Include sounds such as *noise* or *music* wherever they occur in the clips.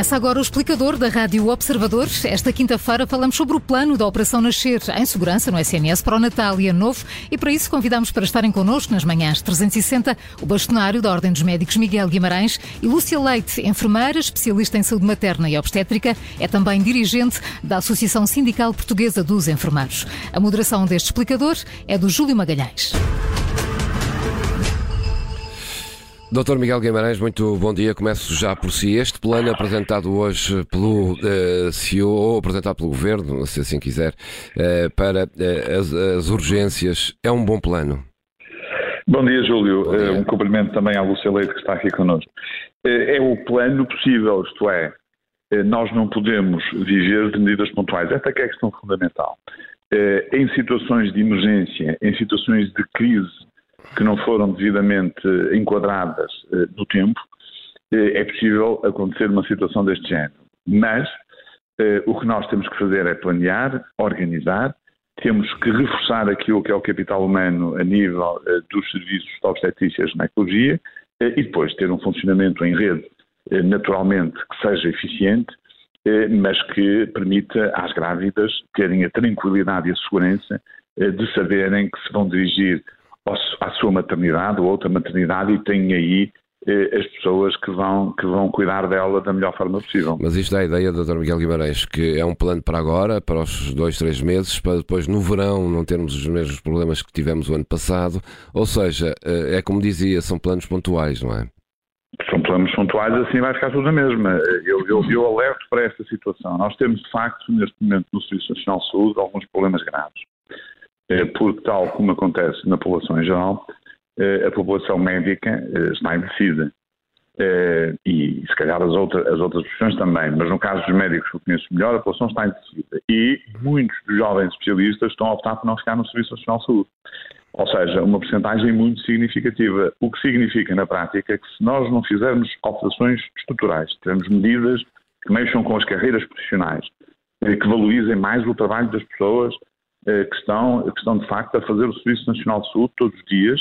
Começa agora o explicador da Rádio Observador. Esta quinta-feira falamos sobre o plano da Operação Nascer em segurança no SNS para o Natal e Ano Novo e para isso convidamos para estarem connosco nas manhãs 360 o bastonário da Ordem dos Médicos Miguel Guimarães e Lúcia Leite, enfermeira, especialista em saúde materna e obstétrica, é também dirigente da Associação Sindical Portuguesa dos Enfermeiros. A moderação deste explicador é do Júlio Magalhães. Doutor Miguel Guimarães, muito bom dia. Começo já por si. Este plano apresentado hoje pelo uh, eh, CEO, ou apresentado pelo Governo, se assim quiser, uh, para uh, as, as, urgências, é um bom plano? Bom dia, Júlio. Bom dia. um cumprimento também à Lúcia Leite que está aqui connosco. é o plano possível, isto é, nós não podemos viver de medidas pontuais. Esta é, é a questão fundamental. em situações de emergência, em situações de crise, que não foram devidamente enquadradas eh, no tempo, eh, é possível acontecer uma situação deste género. Mas eh, o que nós temos que fazer é planear, organizar, temos que reforçar aquilo que é o capital humano a nível dos serviços de obstetrícia e ginecologia e depois ter um funcionamento em rede naturalmente que seja eficiente, mas que permita às grávidas terem a tranquilidade e a segurança de saberem que se vão dirigir à sua maternidade ou outra maternidade e tem aí eh, as pessoas que vão, que vão cuidar dela da melhor forma possível. Mas isto dá a ideia, Dr. Miguel Guimarães, que é um plano para agora, para os dois, três meses, para depois no verão não termos os mesmos problemas que tivemos o ano passado. Ou seja, eh, é como dizia, são planos pontuais, não é? São planos pontuais, assim vai ficar tudo a mesma. Eu, eu, eu alerto para esta situação. Nós temos, de facto, neste momento no Serviço Nacional de Saúde, alguns problemas graves. Eh, porque, tal como acontece na população em geral, eh, a população médica eh, está envelhecida. E se calhar as outras, as outras profissões também, mas no caso dos médicos que eu conheço melhor, a população está envelhecida. E muitos dos jovens especialistas estão a optar por não ficar no Serviço Nacional de Saúde. Ou seja, uma porcentagem muito significativa. O que significa, na prática, que se nós não fizermos alterações estruturais, tivermos medidas que mexam com as carreiras profissionais, que valorizem mais o trabalho das pessoas, que estão, que estão de facto a fazer o Serviço Nacional de Saúde todos os dias.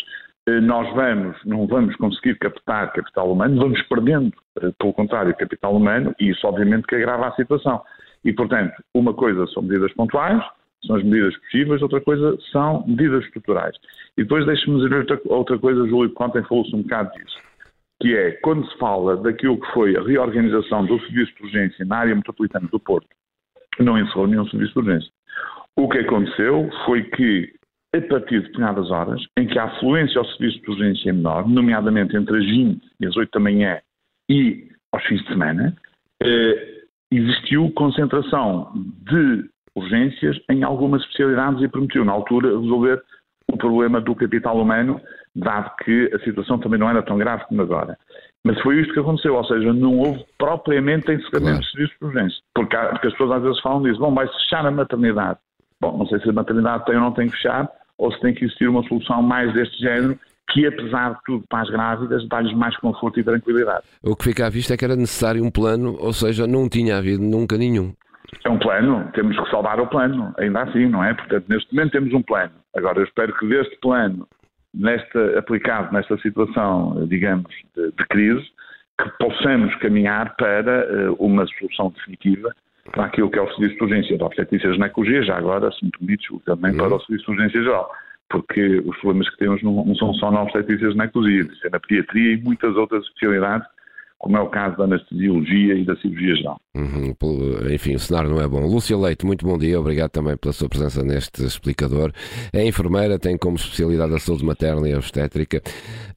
Eh, nós vamos, não vamos conseguir captar capital humano, vamos perdendo, eh, pelo contrário, capital humano, e isso obviamente que agrava a situação. E, portanto, uma coisa são medidas pontuais, são as medidas possíveis, outra coisa são medidas estruturais. E depois deixe-me dizer outra, outra coisa, Júlio, porque ontem falou-se um bocado disso, que é, quando se fala daquilo que foi a reorganização do serviço de urgência na área metropolitana do Porto, não encerrou nenhum serviço de urgência. O que aconteceu foi que, a partir de determinadas horas, em que a afluência ao serviço de urgência é menor, nomeadamente entre as 20 e as 8 da manhã e aos fins de semana, eh, existiu concentração de urgências em algumas especialidades e permitiu, na altura, resolver o problema do capital humano, dado que a situação também não era tão grave como agora. Mas foi isto que aconteceu, ou seja, não houve propriamente encerramento claro. de serviços de urgência. Porque, porque as pessoas às vezes falam disso, bom, vai fechar a maternidade. Bom, não sei se a maternidade tem ou não tem que fechar, ou se tem que existir uma solução mais deste género, que apesar de tudo para as grávidas dá-lhes mais conforto e tranquilidade. O que fica à vista é que era necessário um plano, ou seja, não tinha havido nunca nenhum. É um plano, temos que salvar o plano, ainda assim, não é? Portanto, neste momento temos um plano. Agora, eu espero que deste plano, nesta, aplicado nesta situação, digamos, de, de crise, que possamos caminhar para uh, uma solução definitiva para aquilo que é o serviço de urgência da obstetrícia ginecologia, já agora, se me permites, também para o serviço de urgência geral, porque os problemas que temos não, não são só na obstetrícia e ginecologia, é na pediatria e muitas outras especialidades, como é o caso da anestesiologia e da cirurgia geral. Uhum, enfim, o cenário não é bom. Lúcia Leite, muito bom dia, obrigado também pela sua presença neste explicador. É enfermeira, tem como especialidade a saúde materna e obstétrica.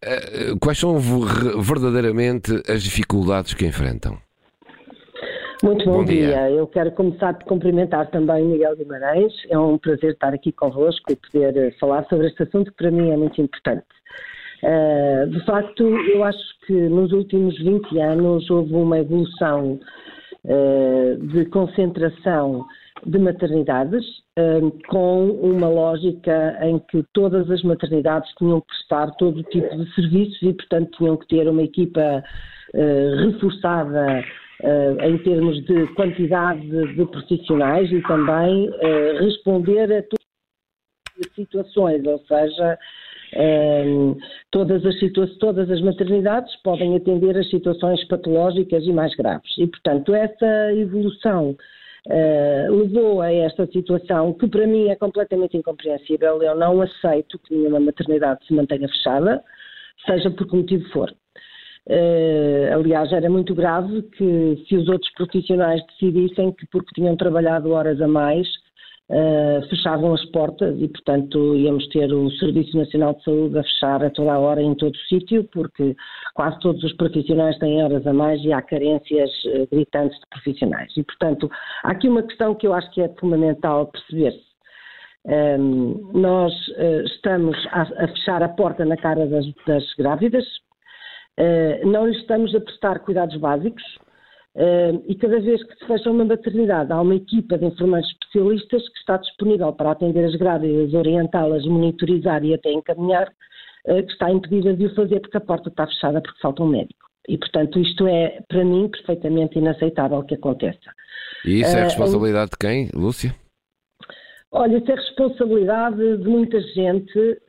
Eh, quais são verdadeiramente as dificuldades que enfrentam? Muito bom, bom dia. dia. Eu quero começar por cumprimentar também Miguel Guimarães. É um prazer estar aqui convosco e poder eh, falar sobre este assunto que para mim é muito importante. Uh, de facto, eu acho que nos últimos 20 anos houve uma evolução uh, de concentração de maternidades, uh, com uma lógica em que todas as maternidades tinham que prestar todo tipo de serviços e, portanto, tinham que ter uma equipa reforçada em termos de quantidade de, profissionais e também uh, responder a todas as situações, ou seja, Um, todas, as todas as maternidades podem atender as situações patológicas e mais graves. E, portanto, essa evolução uh, levou a esta situação que para mim é completamente incompreensível. Eu não aceito que nenhuma maternidade se mantenha fechada, seja por que motivo for. Uh, aliás, era muito grave que se os outros profissionais decidissem que porque tinham trabalhado horas a mais uh, fechavam as portas e, portanto, íamos ter o Serviço Nacional de Saúde a fechar a toda a hora em todo o sítio, porque quase todos os profissionais têm horas a mais e há carências uh, gritantes de profissionais. E, portanto, há aqui uma questão que eu acho que é fundamental perceber-se. Um, ehm, nós uh, estamos a, a, fechar a porta na cara das, das grávidas, uh, não lhes estamos a prestar cuidados básicos, Uh, e cada vez que se fecha uma maternidade, há uma equipa de enfermeiros especialistas que está disponível para atender as grávidas, orientá-las, monitorizar e até encaminhar, uh, que está impedida de o fazer porque a porta está fechada porque falta um médico. E, portanto, isto é, para mim, perfeitamente inaceitável que aconteça. E isso é a responsabilidade de quem, Lúcia? Olha, isso é responsabilidade de muita gente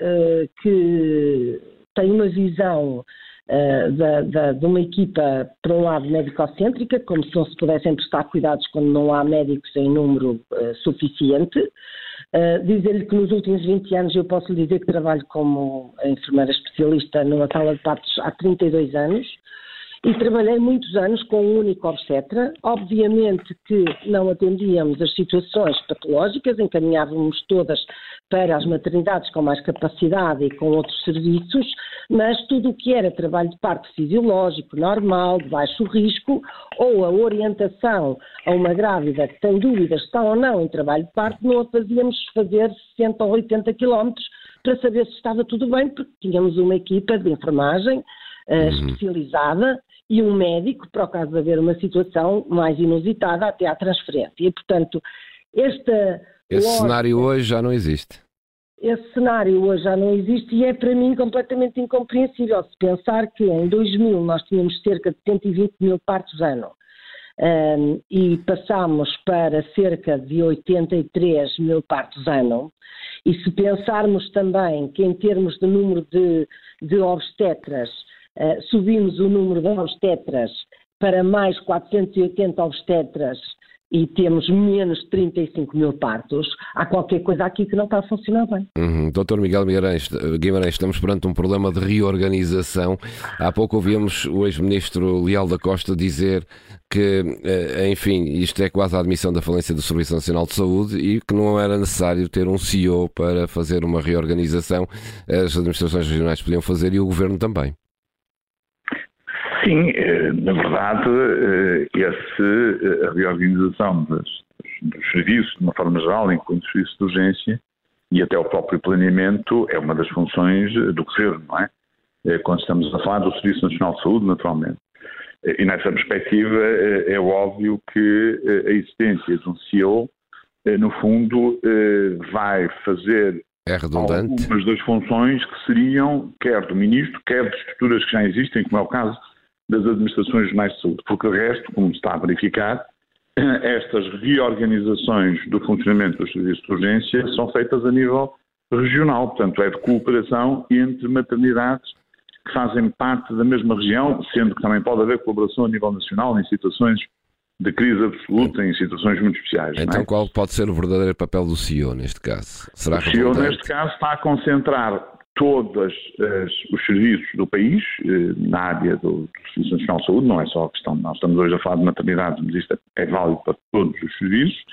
que tem uma visão uh, da, da, de uma equipa, por um lado, médico-cêntrica, como se não se pudessem prestar cuidados quando não há médicos em número uh, suficiente. Uh, Dizer-lhe que nos últimos 20 anos eu posso lhe dizer que trabalho como enfermeira especialista numa sala de partos há 32 anos e trabalhei muitos anos com um único obstetra. Obviamente que não atendíamos as situações patológicas, encaminhávamos todas para as maternidades com mais capacidade e com outros serviços, mas tudo o que era trabalho de parto fisiológico, normal, de baixo risco, ou a orientação a uma grávida que tem dúvidas se está ou não em trabalho de parto, não a fazíamos fazer 60 ou 80 quilómetros para saber se estava tudo bem, porque tínhamos uma equipa de enfermagem uh, uhum. especializada e um médico, para o caso de haver uma situação mais inusitada, até à transferência. E, portanto, esta. Esse lógica, cenário hoje já não existe. Esse cenário hoje já não existe e é para mim completamente incompreensível. Se pensar que em 2000 nós tínhamos cerca de 120 mil partos ano um, e passámos para cerca de 83 mil partos ano, e se pensarmos também que em termos de número de, de obstetras uh, subimos o número de obstetras para mais 480 obstetras e temos menos de 35 mil partos, há qualquer coisa aqui que não está a funcionar bem. Uhum. Doutor Miguel Guimarães, Guimarães, estamos perante um problema de reorganização. Há pouco ouvimos o ex-ministro Leal da Costa dizer que, eh, enfim, isto é quase a admissão da falência do Serviço Nacional de Saúde e que não era necessário ter um CEO para fazer uma reorganização. As administrações regionais podiam fazer e o governo também. Sim, eh, na verdade, eh, esse, eh, a reorganização dos, dos serviços, de uma forma geral, enquanto serviço de urgência, e até o próprio planeamento é uma das funções do governo, não é? Quando estamos a falar do Serviço Nacional de Saúde, naturalmente. E nessa perspectiva é óbvio que a existência de um CEO, no fundo, vai fazer é redundante. algumas das funções que seriam, quer do Ministro, quer de estruturas que já existem, como é o caso das administrações regionais de saúde, porque o resto, como se está a verificar, *clears throat* estas reorganizações do funcionamento dos serviços de urgência são feitas a nível regional, portanto é de cooperação entre maternidades que fazem parte da mesma região, sendo que também pode haver colaboração a nível nacional em situações de crise absoluta, em situações muito especiais. Então é? qual pode ser o verdadeiro papel do CEO neste caso? Será o CEO neste caso está a concentrar todos os serviços do país, eh, na área do, Serviço Nacional de Saúde, não é só a questão, nós estamos hoje a falar de maternidade, mas isto é válido para todos os serviços,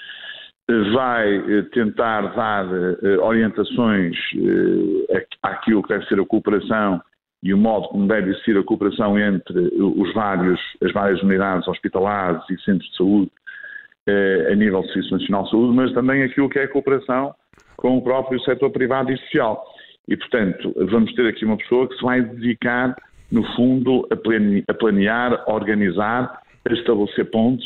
eh, vai eh, tentar dar orientações àquilo que deve ser a cooperação e o modo como deve ser a cooperação entre os vários, as várias unidades hospitalares e centros de saúde a nível do Serviço Nacional de Saúde, mas também aquilo que é a cooperação com o próprio setor privado e social. E, portanto, vamos ter aqui uma pessoa que se vai dedicar, no fundo, a planear, a organizar, a estabelecer pontos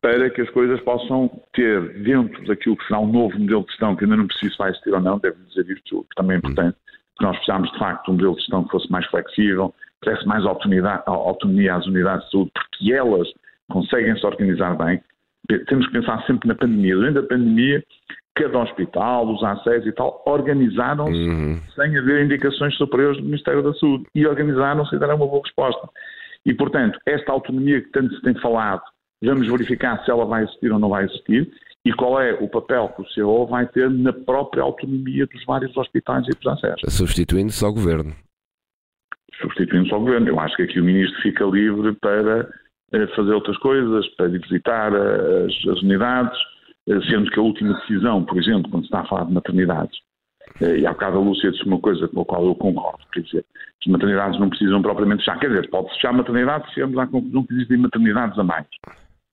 para que as coisas possam ter, dentro daquilo que será um novo modelo de gestão, que ainda não preciso se vai existir ou não, devo dizer isto, que também é importante, porque nós precisamos, de facto, de um modelo de gestão que fosse mais flexível, que desse mais autonomia às unidades de saúde, porque elas conseguem se organizar bem. Temos que pensar sempre na pandemia. Durante a pandemia, cada hospital, os ACES e tal, organizaram-se uhum. sem haver indicações superiores do Ministério da Saúde e organizaram-se e deram uma boa resposta. E, portanto, esta autonomia que tanto se tem falado, vamos verificar se ela vai existir ou não vai existir e qual é o papel que o CEO vai ter na própria autonomia dos vários hospitais e dos ACES. Substituindo-se ao Governo. Substituindo-se ao Governo. Eu acho que aqui o Ministro fica livre para eh, fazer outras coisas, para visitar eh, as, as unidades, sendo que a última decisão, por exemplo, quando se está a falar de maternidades, e há bocado a Lúcia disse uma coisa com a qual eu concordo, quer dizer, as maternidades não precisam propriamente fechar, quer dizer, pode fechar maternidades se chegamos à conclusão que existem maternidades a mais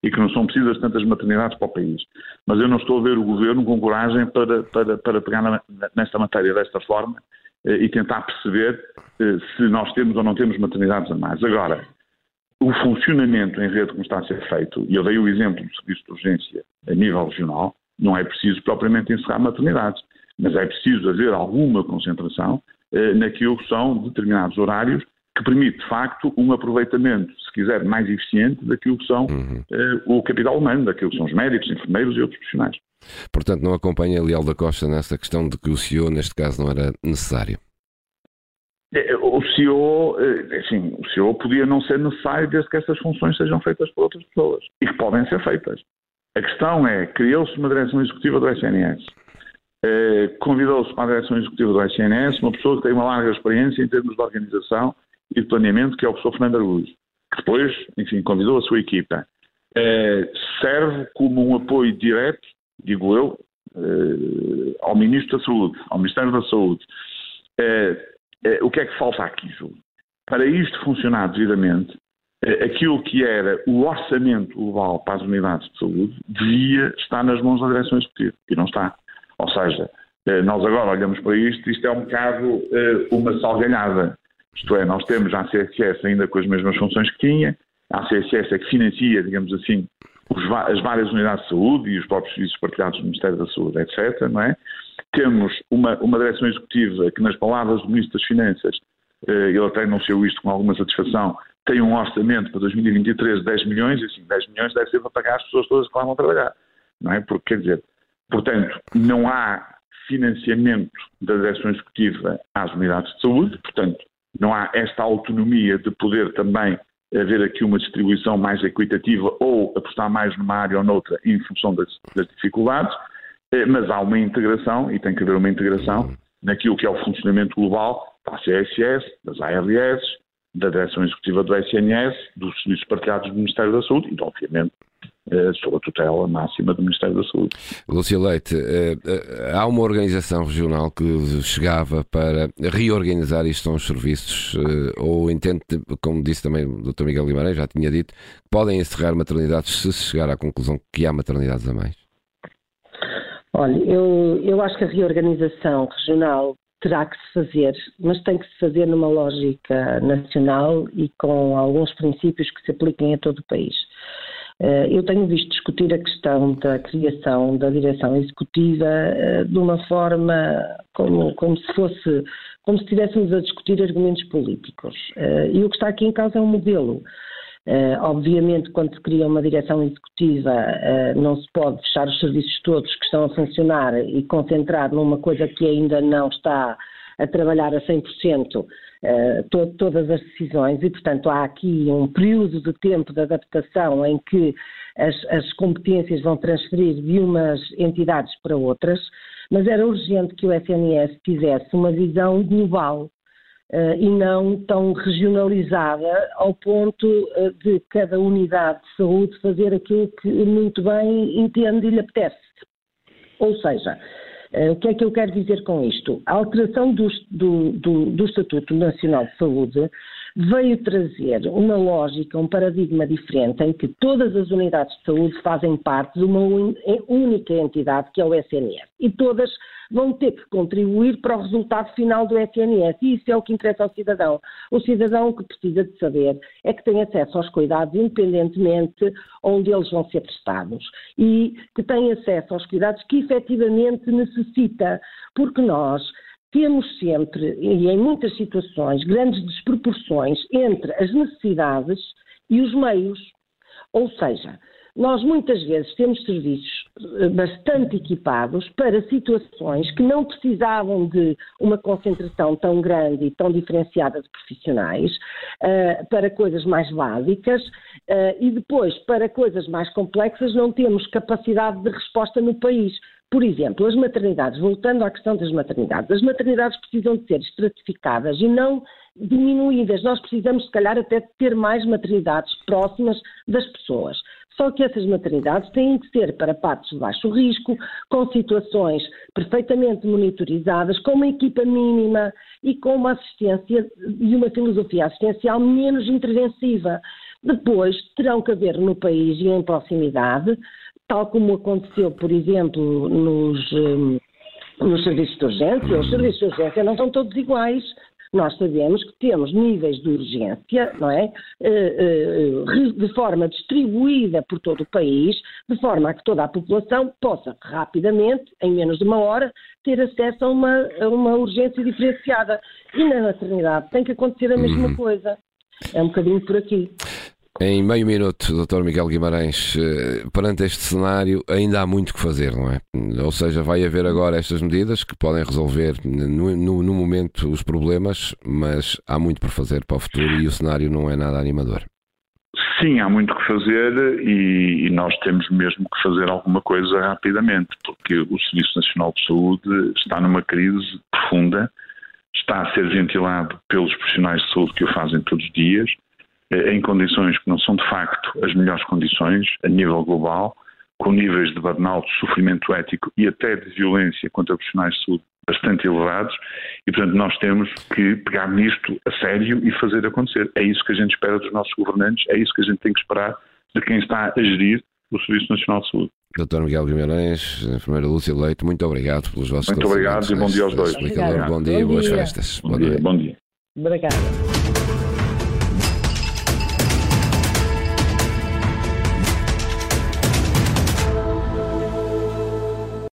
e que não são precisas tantas maternidades para o país. Mas eu não estou a ver o governo com coragem para, para, para pegar nesta matéria desta forma eh, e tentar perceber eh, se nós temos ou não temos maternidades a mais. Agora, o funcionamento em rede como está a ser feito, e eu dei o exemplo do serviço de urgência a nível regional, não é preciso propriamente encerrar maternidades, mas é preciso haver alguma concentração eh, naquilo que são determinados horários que permite, de facto, um aproveitamento, se quiser, mais eficiente daquilo que são uhum. uh, o capital humano, daquilo que são os médicos, enfermeiros e outros profissionais. Portanto, não acompanha Leal da Costa nessa questão de que o CEO, neste caso, não era necessário? É, o CEO, assim, o CEO podia não ser necessário desde que essas funções sejam feitas por outras pessoas e que podem ser feitas. A questão é, criou-se uma direção executiva do SNS, convidou-se para a direção executiva do SNS uma pessoa que tem uma larga experiência em termos de organização e de planeamento, que é o professor Fernando Araújo, que depois, enfim, convidou a sua equipa. Serve como um apoio direto, digo eu, ao Ministro da Saúde, ao Ministério da Saúde. Eh, o que é que falta aqui, Júlio? Para isto funcionar devidamente, aquilo que era o orçamento global para as unidades de saúde devia estar nas mãos da direção executiva, e não está. Ou seja, nós agora olhamos para isto, isto é um bocado uma salganhada. Isto é, nós temos a ACSS ainda com as mesmas funções que tinha, a ACSS é que financia, digamos assim, as várias unidades de saúde e os próprios serviços partilhados do Ministério da Saúde, etc. Não é? Temos uma, uma direção executiva que, nas palavras do Ministro das Finanças, eh, ele até anunciou isto com alguma satisfação, tem um orçamento para 2023 de 10 milhões, e assim, 10 milhões deve ser para pagar as pessoas todas que lá vão trabalhar. Não é? Porque, quer dizer, portanto, não há financiamento da direção executiva às unidades de saúde, portanto, não há esta autonomia de poder também haver aqui uma distribuição mais equitativa ou apostar mais numa área ou noutra em função das, das dificuldades, mas há uma integração, e tem que haver uma integração, naquilo que é o funcionamento global da CSS, das ARS, da Direção Executiva do SNS, dos serviços partilhados do Ministério da Saúde e, obviamente, eh, sob a tutela máxima do Ministério da Saúde. Lúcia Leite, eh, eh, há uma organização regional que chegava para reorganizar isto são os serviços, ou entende, como disse também o Dr. Miguel Guimarães, já tinha dito, podem encerrar maternidades se chegar à conclusão que há maternidades a mais? Olha, eu, eu acho que a reorganização regional terá que se fazer, mas tem que se fazer numa lógica nacional e com alguns princípios que se apliquem a todo o país. Eh, eu tenho visto discutir a questão da criação da direção executiva eh, de uma forma como, como se fosse, como se estivéssemos a discutir argumentos políticos. Eh, e o que está aqui em causa é um modelo. Obviamente, quando se cria uma direção executiva, não se pode fechar os serviços todos que estão a funcionar e concentrar numa coisa que ainda não está a trabalhar a 100%. Eh, to, todas as decisões e, portanto, há aqui um período de tempo de adaptação em que as, as competências vão transferir de umas entidades para outras, mas era urgente que o SNS tivesse uma visão global Uh, e não tão regionalizada ao ponto uh, de cada unidade de saúde fazer aquilo que muito bem entende e lhe apetece. Ou seja, Uh, o que é que eu quero dizer com isto? A alteração do, do, do, do Estatuto Nacional de Saúde veio trazer uma lógica, um paradigma diferente em que todas as unidades de saúde fazem parte de uma única entidade que é o SNS e todas vão ter que contribuir para o resultado final do SNS e isso é o que interessa ao cidadão. O cidadão que precisa de saber é que tem acesso aos cuidados independentemente onde eles vão ser prestados e que tem acesso aos cuidados que efetivamente necessita, porque nós temos sempre, e em muitas situações, grandes desproporções entre as necessidades e os meios. Ou seja, nós muitas vezes temos serviços bastante equipados para situações que não precisavam de uma concentração tão grande e tão diferenciada de profissionais, uh, para coisas mais básicas, uh, e depois, para coisas mais complexas, não temos capacidade de resposta no país. Por exemplo, as maternidades, voltando à questão das maternidades, as maternidades precisam de ser estratificadas e não diminuídas. Nós precisamos, se calhar, até ter mais maternidades próximas das pessoas. Só que essas maternidades têm que ser para partos de baixo risco, com situações perfeitamente monitorizadas, com uma equipa mínima e com uma assistência e uma filosofia assistencial menos intervensiva. Depois terão que haver no país e em proximidade, tal como aconteceu, por exemplo, nos, hum, nos serviços de urgência. Os serviços de urgência não são todos iguais nós sabemos que temos níveis de urgência, não é? Eh, eh, de forma distribuída por todo o país, de forma a que toda a população possa rapidamente, em menos de uma hora, ter acesso a uma, a uma urgência diferenciada. E na maternidade tem que acontecer a mesma uhum. coisa. É um bocadinho por aqui. Em meio minuto, Dr. Miguel Guimarães, eh, perante este cenário, ainda há muito que fazer, não é? Ou seja, vai haver agora estas medidas que podem resolver no, no, no momento os problemas, mas há muito por fazer para o futuro e o cenário não é nada animador. Sim, há muito que fazer e, e, nós temos mesmo que fazer alguma coisa rapidamente, porque o Serviço Nacional de Saúde está numa crise profunda, está a ser ventilado pelos profissionais de saúde que o fazem todos os dias em condições que não são de facto as melhores condições a nível global, com níveis de burnout, de sofrimento ético e até de violência contra profissionais de saúde bastante elevados e, portanto, nós temos que pegar nisto a sério e fazer acontecer. É isso que a gente espera dos nossos governantes, é isso que a gente tem que esperar de quem está a gerir o Serviço Nacional de Saúde. Dr. Miguel Guimarães, enfermeira Lúcia Leite, muito obrigado pelos vossos Muito obrigado e bom dia aos dois. Bom dia, bom boas dia. festas. Bom, bom dia. Bom dia. Obrigada.